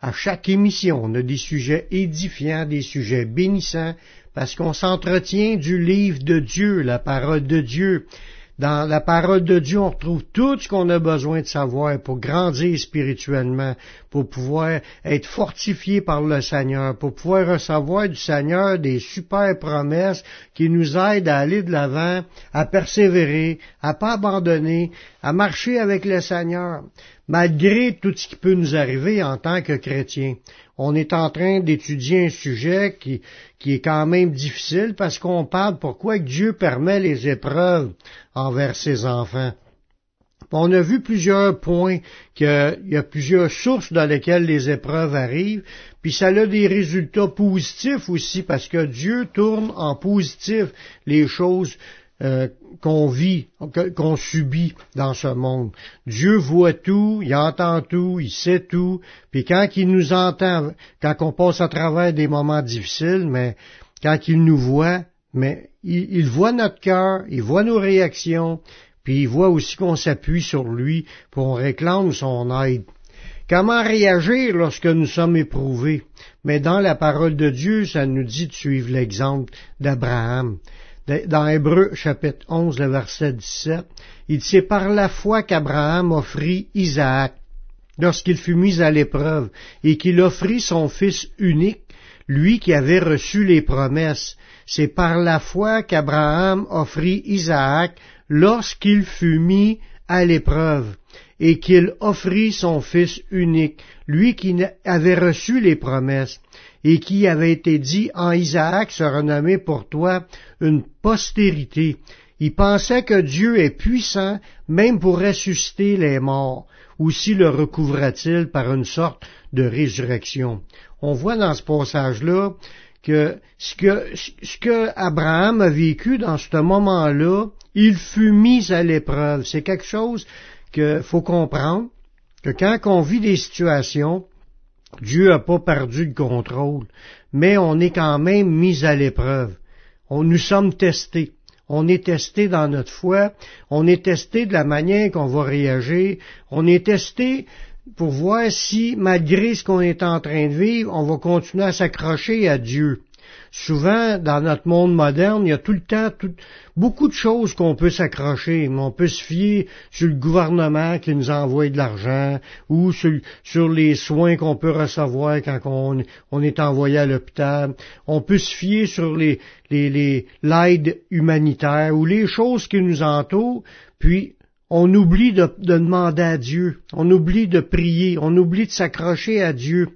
À chaque émission, on a des sujets édifiants, des sujets bénissants, parce qu'on s'entretient du livre de Dieu, la parole de Dieu. Dans la parole de Dieu, on retrouve tout ce qu'on a besoin de savoir pour grandir spirituellement, pour pouvoir être fortifié par le Seigneur, pour pouvoir recevoir du Seigneur des super promesses qui nous aident à aller de l'avant, à persévérer, à pas abandonner, à marcher avec le Seigneur, malgré tout ce qui peut nous arriver en tant que chrétiens on est en train d'étudier un sujet qui, qui est quand même difficile parce qu'on parle pourquoi Dieu permet les épreuves envers ses enfants. On a vu plusieurs points qu'il y a plusieurs sources dans lesquelles les épreuves arrivent, puis ça a des résultats positifs aussi parce que Dieu tourne en positif les choses euh, qu'on vit, qu'on subit dans ce monde. Dieu voit tout, il entend tout, il sait tout, puis quand il nous entend, quand on passe à travers des moments difficiles, mais quand il nous voit, mais il, voit notre cœur, il voit nos réactions, puis il voit aussi qu'on s'appuie sur lui pour on réclame son aide. Comment réagir lorsque nous sommes éprouvés? Mais dans la parole de Dieu, ça nous dit de suivre l'exemple d'Abraham dans Hébreu chapitre 11, le verset 17, il dit, c'est par la foi qu'Abraham offrit Isaac lorsqu'il fut mis à l'épreuve et qu'il offrit son fils unique, lui qui avait reçu les promesses. C'est par la foi qu'Abraham offrit Isaac lorsqu'il fut mis à l'épreuve et qu'il offrit son fils unique, lui qui avait reçu les promesses et qui avait été dit en Isaac sera nommé pour toi une postérité. Il pensait que Dieu est puissant même pour ressusciter les morts. Aussi le recouvra-t-il par une sorte de résurrection. On voit dans ce passage-là que ce, que ce que Abraham a vécu dans ce moment-là, il fut mis à l'épreuve. C'est quelque chose qu'il faut comprendre, que quand on vit des situations, Dieu n'a pas perdu le contrôle, mais on est quand même mis à l'épreuve. On, nous sommes testés. On est testé dans notre foi, on est testé de la manière qu'on va réagir, on est testé pour voir si, malgré ce qu'on est en train de vivre, on va continuer à s'accrocher à Dieu. Souvent, dans notre monde moderne, il y a tout le temps beaucoup de choses qu'on peut s'accrocher. On peut se fier sur le gouvernement qui nous envoie de l'argent ou sur, les soins qu'on peut recevoir quand on, est envoyé à l'hôpital. On peut se fier sur les, l'aide humanitaire ou les choses qui nous entourent, puis on oublie de demander à Dieu, on oublie de prier, on oublie de s'accrocher à Dieu.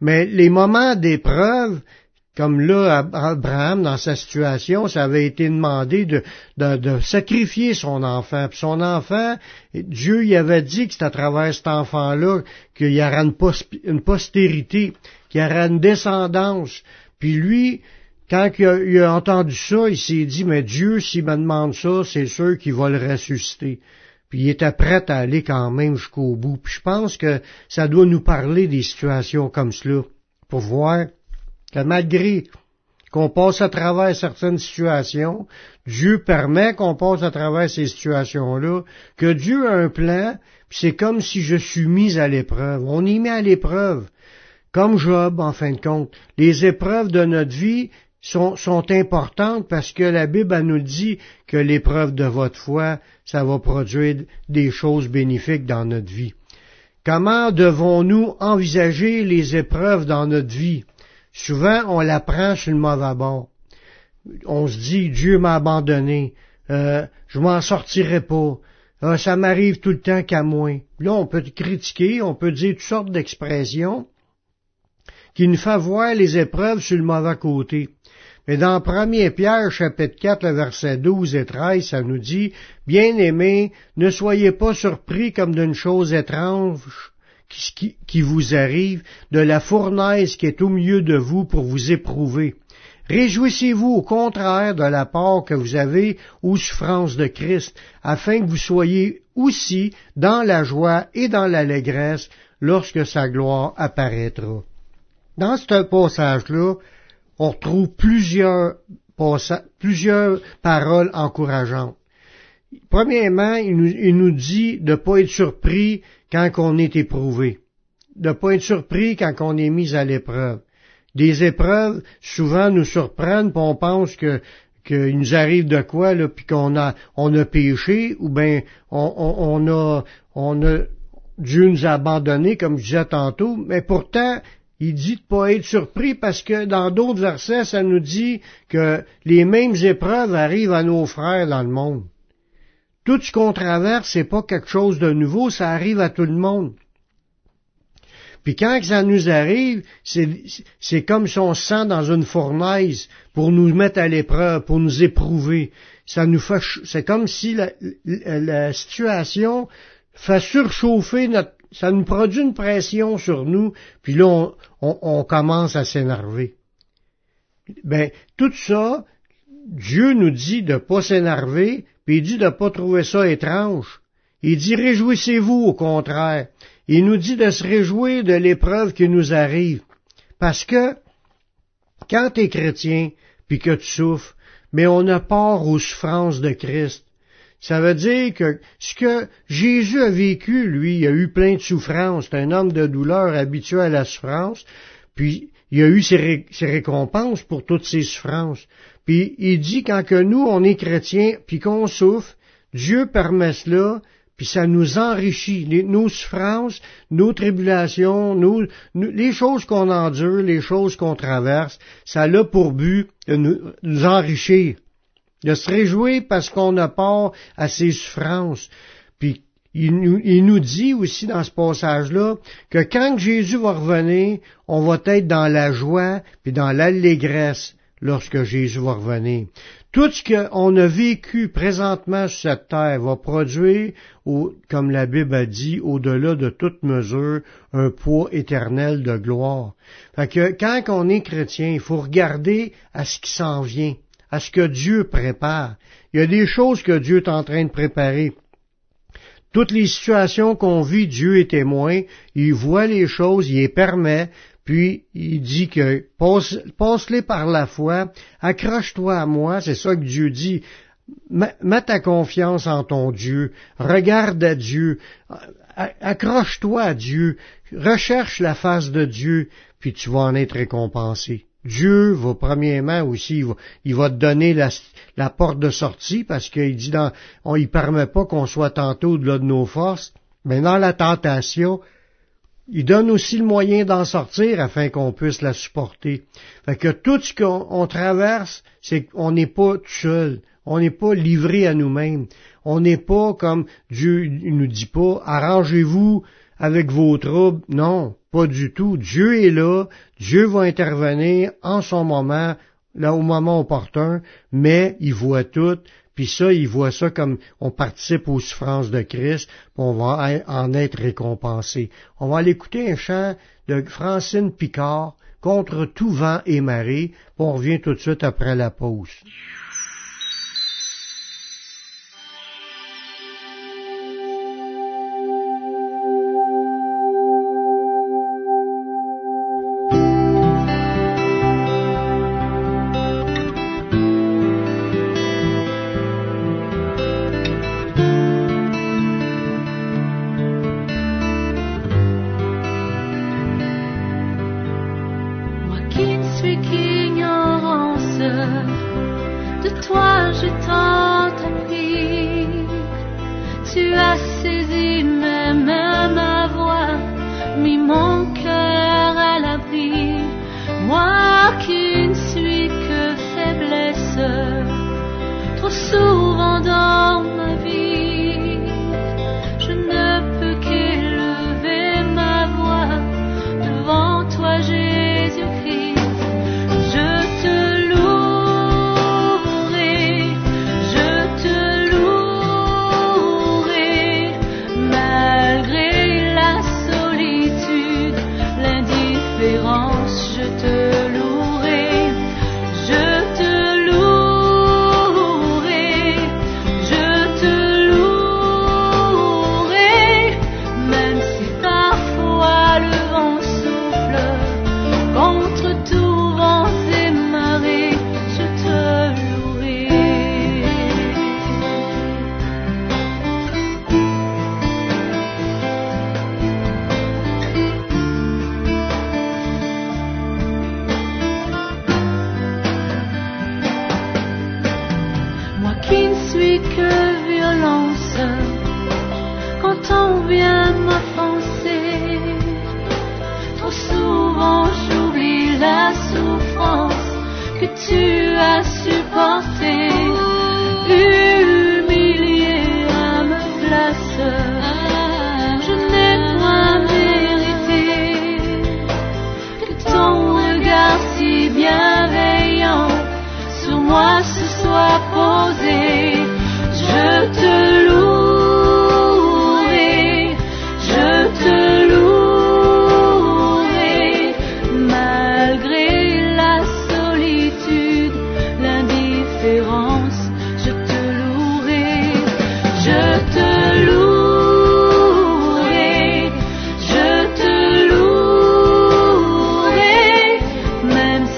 Mais les moments d'épreuve, comme là, Abraham, dans sa situation, ça avait été demandé de, sacrifier son enfant. Puis son enfant, Dieu y avait dit que c'est à travers cet enfant-là qu'il y aura une, postérité, qu'il y aura une descendance. Puis lui, quand il a, entendu ça, il s'est dit, mais Dieu, s'il me demande ça, c'est sûr qu'il va le ressusciter. Puis il était prêt à aller quand même jusqu'au bout. Puis je pense que ça doit nous parler des situations comme cela, pour voir que malgré qu'on passe à travers certaines situations, Dieu permet qu'on passe à travers ces situations-là, que Dieu a un plan, puis c'est comme si je suis mis à l'épreuve. On y met à l'épreuve. Comme Job, en fin de compte. Les épreuves de notre vie sont, sont importantes parce que la Bible nous dit que l'épreuve de votre foi, ça va produire des choses bénéfiques dans notre vie. Comment devons-nous envisager les épreuves dans notre vie? Souvent, on la prend sur le mauvais bord. On se dit, Dieu m'a abandonné, euh, je m'en sortirai pas, euh, ça m'arrive tout le temps qu'à moi. Là, on peut critiquer, on peut dire toutes sortes d'expressions qui nous font voir les épreuves sur le mauvais côté. Mais dans 1 Pierre, chapitre 4, verset 12 et 13, ça nous dit, Bien-aimés, ne soyez pas surpris comme d'une chose étrange qui, vous arrive, de la fournaise qui est au milieu de vous pour vous éprouver. Réjouissez-vous au contraire de la part que vous avez aux souffrances de Christ, afin que vous soyez aussi dans la joie et dans l'allégresse lorsque sa gloire apparaîtra. Dans ce passage-là, on plusieurs, plusieurs paroles encourageantes. Premièrement, il nous, il nous dit de ne pas être surpris quand on est éprouvé, de ne pas être surpris quand on est mis à l'épreuve. Des épreuves souvent nous surprennent, puis on pense que qu'il nous arrive de quoi là, puis qu'on a on a péché, ou bien on, on, a on a Dieu nous a abandonnés, comme je disais tantôt, mais pourtant il dit de pas être surpris parce que dans d'autres versets, ça nous dit que les mêmes épreuves arrivent à nos frères dans le monde. Tout ce qu'on traverse, c'est pas quelque chose de nouveau, ça arrive à tout le monde. Puis quand ça nous arrive, c'est comme si on sent dans une fournaise pour nous mettre à l'épreuve, pour nous éprouver. Ça nous fait, c'est comme si la, situation fait surchauffer notre, ça nous produit une pression sur nous, puis là on, on commence à s'énerver. Ben tout ça, Dieu nous dit de pas s'énerver, il dit de pas trouver ça étrange. Il dit réjouissez-vous au contraire. Il nous dit de se réjouir de l'épreuve qui nous arrive. Parce que, quand tu es chrétien, puis que tu souffres, mais on a part aux souffrances de Christ. Ça veut dire que ce que Jésus a vécu, lui, il a eu plein de souffrances. C'est un homme de douleur habitué à la souffrance, puis il a eu ses, récompenses pour toutes ses souffrances. Puis il dit quand que nous, on est chrétiens, puis qu'on souffre, Dieu permet cela, puis ça nous enrichit. nos souffrances, nos tribulations, les choses qu'on endure, les choses qu'on traverse, ça a pour but de nous, enrichir, de se réjouir parce qu'on a part à ces souffrances. Puis il nous, il nous, dit aussi dans ce passage-là que quand Jésus va revenir, on va être dans la joie puis dans l'allégresse lorsque Jésus va revenir. Tout ce qu'on a vécu présentement sur cette terre va produire, comme la Bible a dit, au-delà de toute mesure, un poids éternel de gloire. Fait que quand on est chrétien, il faut regarder à ce qui s'en vient, à ce que Dieu prépare. Il y a des choses que Dieu est en train de préparer. Toutes les situations qu'on vit, Dieu est témoin, il voit les choses, il les permet, puis il dit que passe-les par la foi, accroche-toi à moi, c'est ça que Dieu dit. Mets ta confiance en ton Dieu, regarde à Dieu, accroche-toi à Dieu, recherche la face de Dieu, puis tu vas en être récompensé. Dieu va premièrement aussi, il va, te donner la, porte de sortie parce qu'il dit dans, on y permet pas qu'on soit tantôt de là de nos forces, mais dans la tentation, il donne aussi le moyen d'en sortir afin qu'on puisse la supporter. Fait que tout ce qu'on traverse, c'est qu'on n'est pas tout seul. On n'est pas livré à nous-mêmes. On n'est pas comme Dieu ne nous dit pas, arrangez-vous avec vos troubles. Non, pas du tout. Dieu est là. Dieu va intervenir en son moment, là au moment opportun, mais il voit tout. Puis ça, il voit ça comme on participe aux souffrances de Christ, puis on va en être récompensé. On va aller écouter un chant de Francine Picard, Contre tout vent et marée, puis on revient tout de suite après la pause.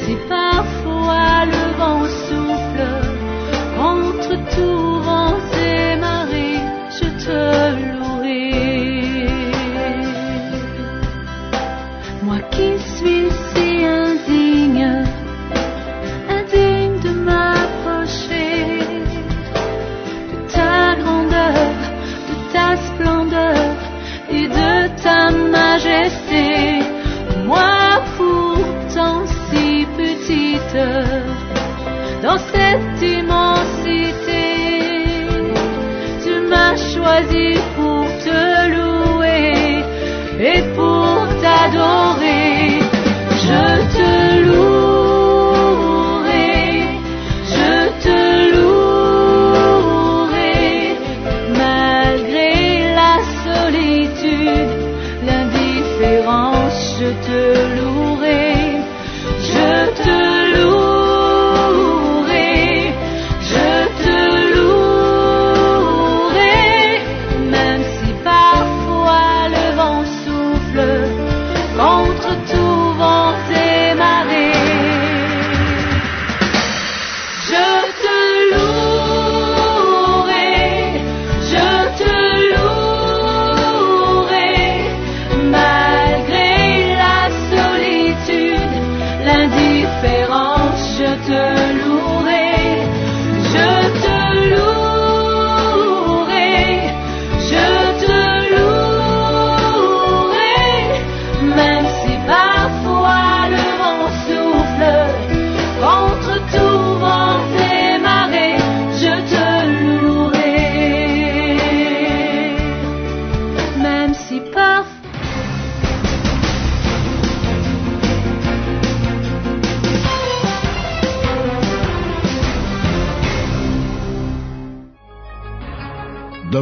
si pas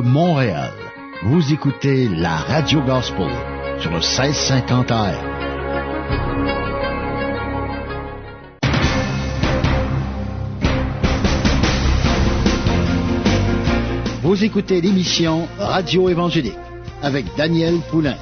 Montréal, vous écoutez la Radio Gospel sur le 1650 AM. Vous écoutez l'émission Radio Évangélique avec Daniel Poulain.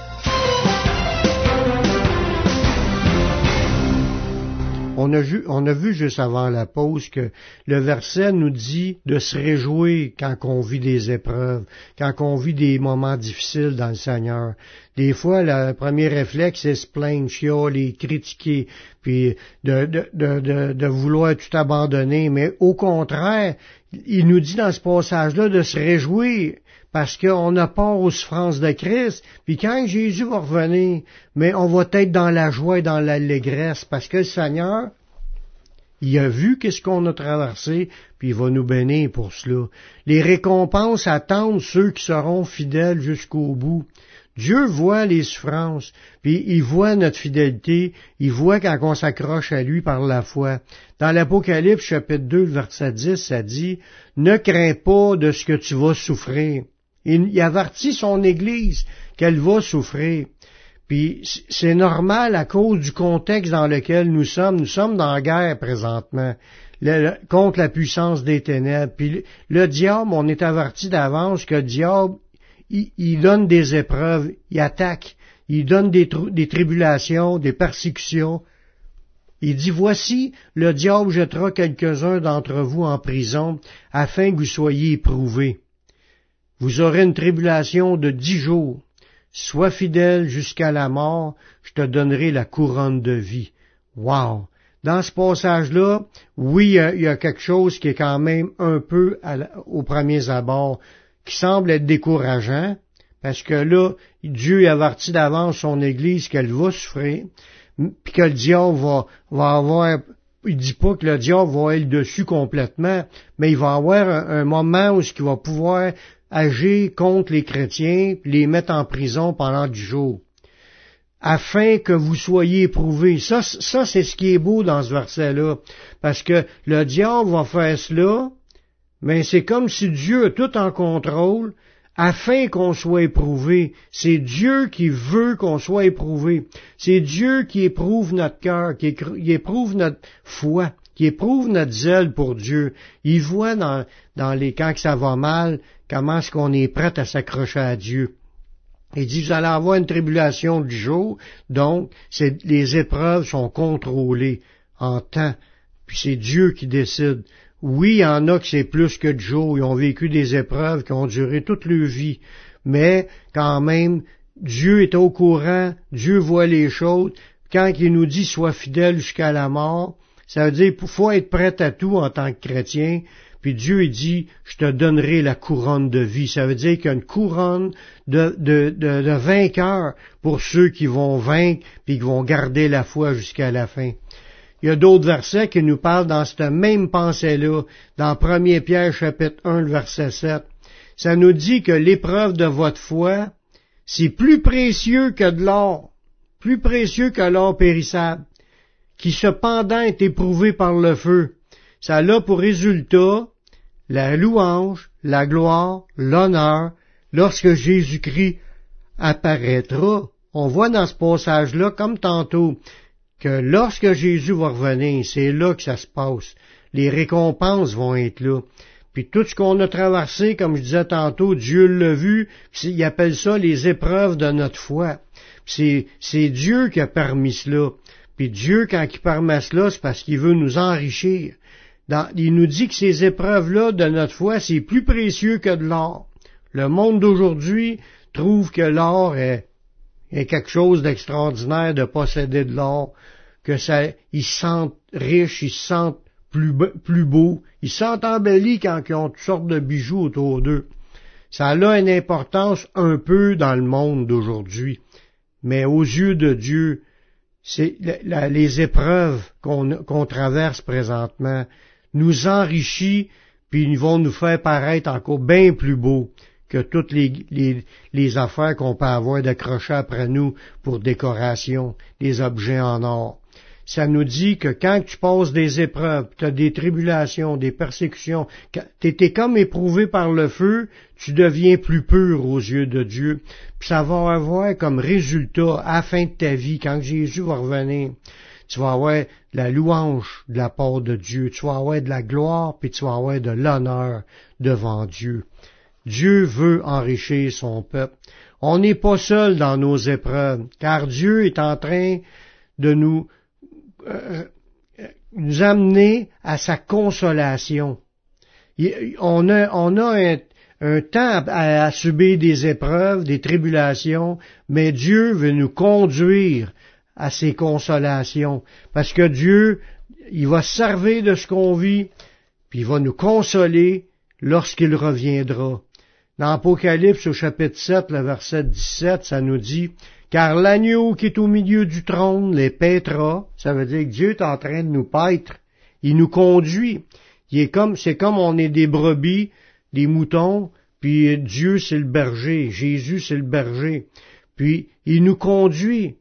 On a, vu, on a vu juste avant la pause que le verset nous dit de se réjouir quand on vit des épreuves, quand on vit des moments difficiles dans le Seigneur. Des fois, le premier réflexe, c'est se plaindre, chialer, critiquer, puis de, de, vouloir tout abandonner. Mais au contraire, il nous dit dans ce passage-là de se réjouir parce qu'on a peur aux souffrances de Christ, puis quand Jésus va revenir, mais on va être dans la joie et dans l'allégresse, parce que le Seigneur, il a vu qu'est-ce qu'on a traversé, puis il va nous bénir pour cela. Les récompenses attendent ceux qui seront fidèles jusqu'au bout. Dieu voit les souffrances, puis il voit notre fidélité, il voit quand on s'accroche à lui par la foi. Dans l'Apocalypse chapitre 2, verset 10, ça dit, Ne crains pas de ce que tu vas souffrir. Il, avertit son Église qu'elle va souffrir. Puis c'est normal à cause du contexte dans lequel nous sommes. Nous sommes dans la guerre présentement contre la puissance des ténèbres. Puis le, le diable, on est averti d'avance que le diable, il, donne des épreuves, il attaque, il donne des, des tribulations, des persécutions. Il dit, voici, le diable jettera quelques-uns d'entre vous en prison afin que vous soyez éprouvés. Vous aurez une tribulation de dix jours. Sois fidèle jusqu'à la mort, je te donnerai la couronne de vie. Wow! Dans ce passage-là, oui, il y, a, quelque chose qui est quand même un peu à aux premiers abords, qui semble être décourageant, parce que là, Dieu avertit d'avance son Église qu'elle va souffrir, puis que le diable va, avoir il dit pas que le diable va être dessus complètement, mais il va avoir un, un moment où il va pouvoir agir contre les chrétiens, les mettre en prison pendant du jour. Afin que vous soyez éprouvés. Ça, ça c'est ce qui est beau dans ce verset-là. Parce que le diable va faire cela, mais c'est comme si Dieu a tout en contrôle, afin qu'on soit éprouvé. C'est Dieu qui veut qu'on soit éprouvé. C'est Dieu qui éprouve notre cœur, qui éprouve notre foi, qui éprouve notre zèle pour Dieu. Il voit dans, dans les quand que ça va mal, comment est-ce qu'on est prêt à s'accrocher à Dieu. Il dit, vous allez avoir une tribulation du jour, donc les épreuves sont contrôlées en temps, puis c'est Dieu qui décide. Oui, il y en a que c'est plus que du jour, ils ont vécu des épreuves qui ont duré toute leur vie, mais quand même, Dieu est au courant, Dieu voit les choses. Quand il nous dit sois fidèle jusqu'à la mort, ça veut dire faut être prêt à tout en tant que chrétien, puis Dieu il dit, je te donnerai la couronne de vie. Ça veut dire qu'il y a une couronne de, de, de, de vainqueur pour ceux qui vont vaincre, puis qui vont garder la foi jusqu'à la fin. Il y a d'autres versets qui nous parlent dans cette même pensée-là, dans 1 Pierre chapitre 1, le verset 7. Ça nous dit que l'épreuve de votre foi, c'est plus précieux que de l'or, plus précieux que l'or périssable, qui cependant est éprouvé par le feu. Ça a pour résultat la louange, la gloire, l'honneur, lorsque Jésus-Christ apparaîtra. On voit dans ce passage-là, comme tantôt, que lorsque Jésus va revenir, c'est là que ça se passe. Les récompenses vont être là. Puis tout ce qu'on a traversé, comme je disais tantôt, Dieu l'a vu, il appelle ça les épreuves de notre foi. C'est, c'est Dieu qui a permis cela. Puis Dieu, quand il permet cela, c'est parce qu'il veut nous enrichir. il nous dit que ces épreuves-là de notre foi, c'est plus précieux que de l'or. Le monde d'aujourd'hui trouve que l'or est quelque chose d'extraordinaire de posséder de l'or, que ça, ils se sentent riches, ils se sentent plus, plus beaux, ils se sentent embellis quand ils ont toutes sortes de bijoux autour d'eux. Ça a une importance un peu dans le monde d'aujourd'hui. Mais aux yeux de Dieu, c'est les épreuves qu'on traverse présentement nous enrichit, puis vont nous faire paraître encore bien plus beaux que toutes les, les, affaires qu'on peut avoir d'accrocher après nous pour décoration, des objets en or. Ça nous dit que quand tu passes des épreuves, tu as des tribulations, des persécutions, tu étais comme éprouvé par le feu, tu deviens plus pur aux yeux de Dieu. Puis ça va avoir comme résultat, à la fin de ta vie, quand Jésus va revenir, tu vas avoir la louange de la part de Dieu, tu vas avoir de la gloire, puis tu vas avoir de l'honneur devant Dieu. Dieu veut enrichir son peuple. On n'est pas seul dans nos épreuves, car Dieu est en train de nous, nous amener à sa consolation. On a, un, temps à, subir des épreuves, des tribulations, mais Dieu veut nous conduire à ces consolations, parce que Dieu, il va servir de ce qu'on vit, puis il va nous consoler lorsqu'il reviendra. Dans Apocalypse au chapitre 7, le verset 17, ça nous dit, car l'agneau qui est au milieu du trône les paîtra, ça veut dire que Dieu est en train de nous paître, il nous conduit. Il est comme, c'est comme on est des brebis, des moutons, puis Dieu c'est le berger, Jésus c'est le berger. Puis il nous conduit.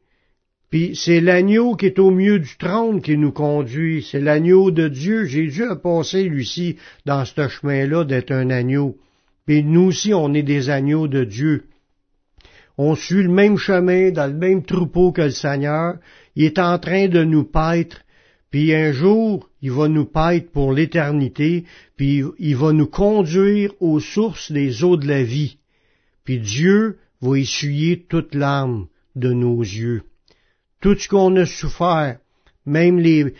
Puis c'est l'agneau qui est au milieu du trône qui nous conduit. C'est l'agneau de Dieu. Jésus a passé, lui-ci, dans ce chemin-là d'être un agneau. Et nous aussi, on est des agneaux de Dieu. On suit le même chemin, dans le même troupeau que le Seigneur. Il est en train de nous paître, puis un jour, il va nous paître pour l'éternité, puis il va nous conduire aux sources des eaux de la vie. Puis Dieu va essuyer toute l'âme de nos yeux. Tout ce qu'on a souffert, même les,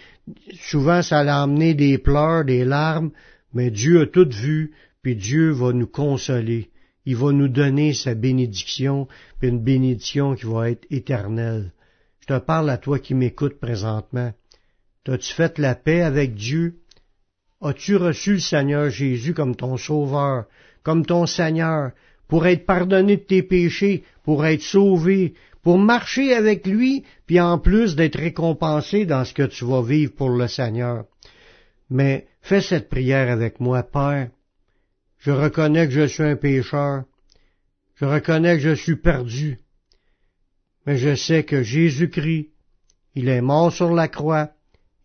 souvent ça l'a amené des pleurs, des larmes, mais Dieu a tout vu, puis Dieu va nous consoler. Il va nous donner sa bénédiction, puis une bénédiction qui va être éternelle. Je te parle à toi qui m'écoutes présentement. T'as-tu fait la paix avec Dieu? As-tu reçu le Seigneur Jésus comme ton Sauveur, comme ton Seigneur, pour être pardonné de tes péchés, pour être sauvé, pour marcher avec lui, puis en plus d'être récompensé dans ce que tu vas vivre pour le Seigneur? Mais fais cette prière avec moi, Père. Je reconnais que je suis un pécheur. Je reconnais que je suis perdu. Mais je sais que Jésus-Christ, il est mort sur la croix.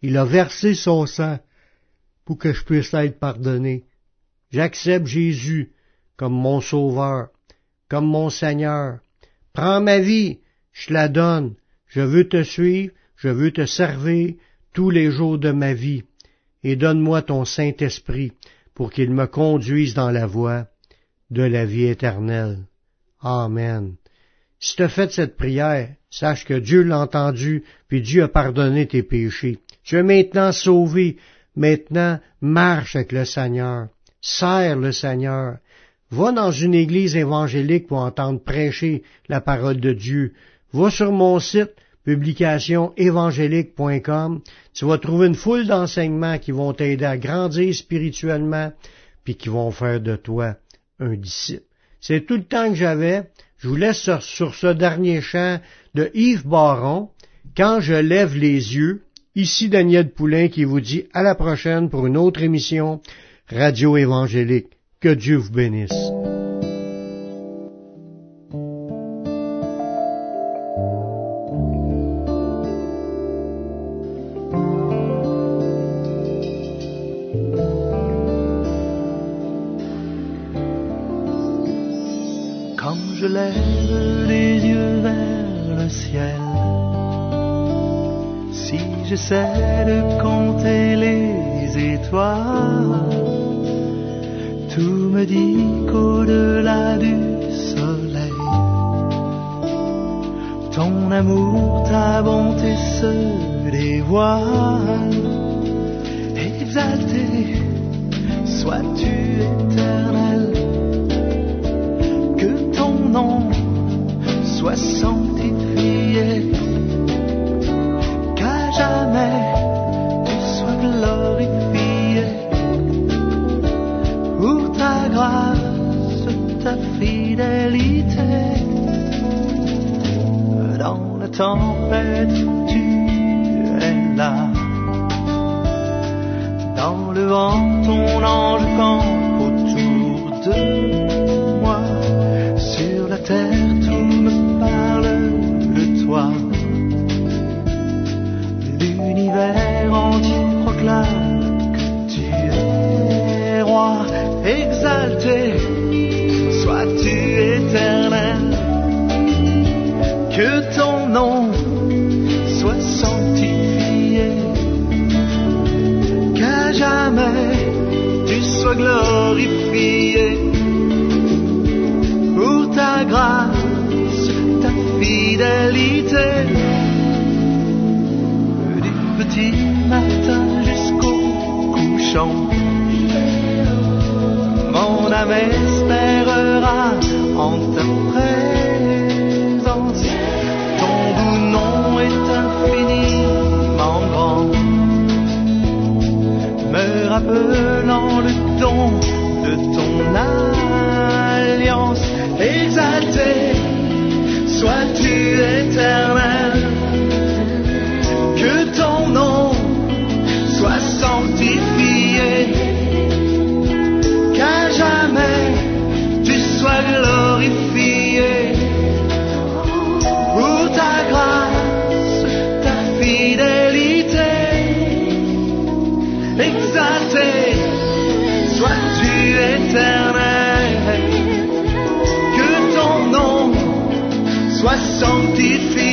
Il a versé son sang pour que je puisse être pardonné. J'accepte Jésus comme mon sauveur, comme mon Seigneur. Prends ma vie, je la donne. Je veux te suivre, je veux te servir tous les jours de ma vie. Et donne-moi ton Saint-Esprit pour qu'il me conduise dans la voie de la vie éternelle. Amen. Si tu as fait cette prière, sache que Dieu l'a entendu, puis Dieu a pardonné tes péchés. Tu es maintenant sauvé. Maintenant, marche avec le Seigneur. Sers le Seigneur. Va dans une église évangélique pour entendre prêcher la parole de Dieu. Va sur mon site publicationévangélique.com. Tu vas trouver une foule d'enseignements qui vont t'aider à grandir spirituellement, puis qui vont faire de toi un disciple. C'est tout le temps que j'avais. Je vous laisse sur, sur, ce dernier chant de Yves Baron, Quand je lève les yeux. Ici Daniel Poulain qui vous dit à la prochaine pour une autre émission Radio Évangélique. Que Dieu vous bénisse. J'essaie de compter les étoiles. Tout me dit qu'au-delà du soleil, ton amour, ta bonté se dévoile. Fidélité. Dans la tempête, tu es là. Dans le vent, ton ange campe autour de moi. Sur la terre, tout me parle de toi l'univers entier proclame que tu es roi, exalté, petit matin jusqu'au couchant. Mon âme espérera en ta présence. Ton doux nom est infiniment grand. Me rappelant le don de ton alliance. Exalté, sois-tu éternel éternel, que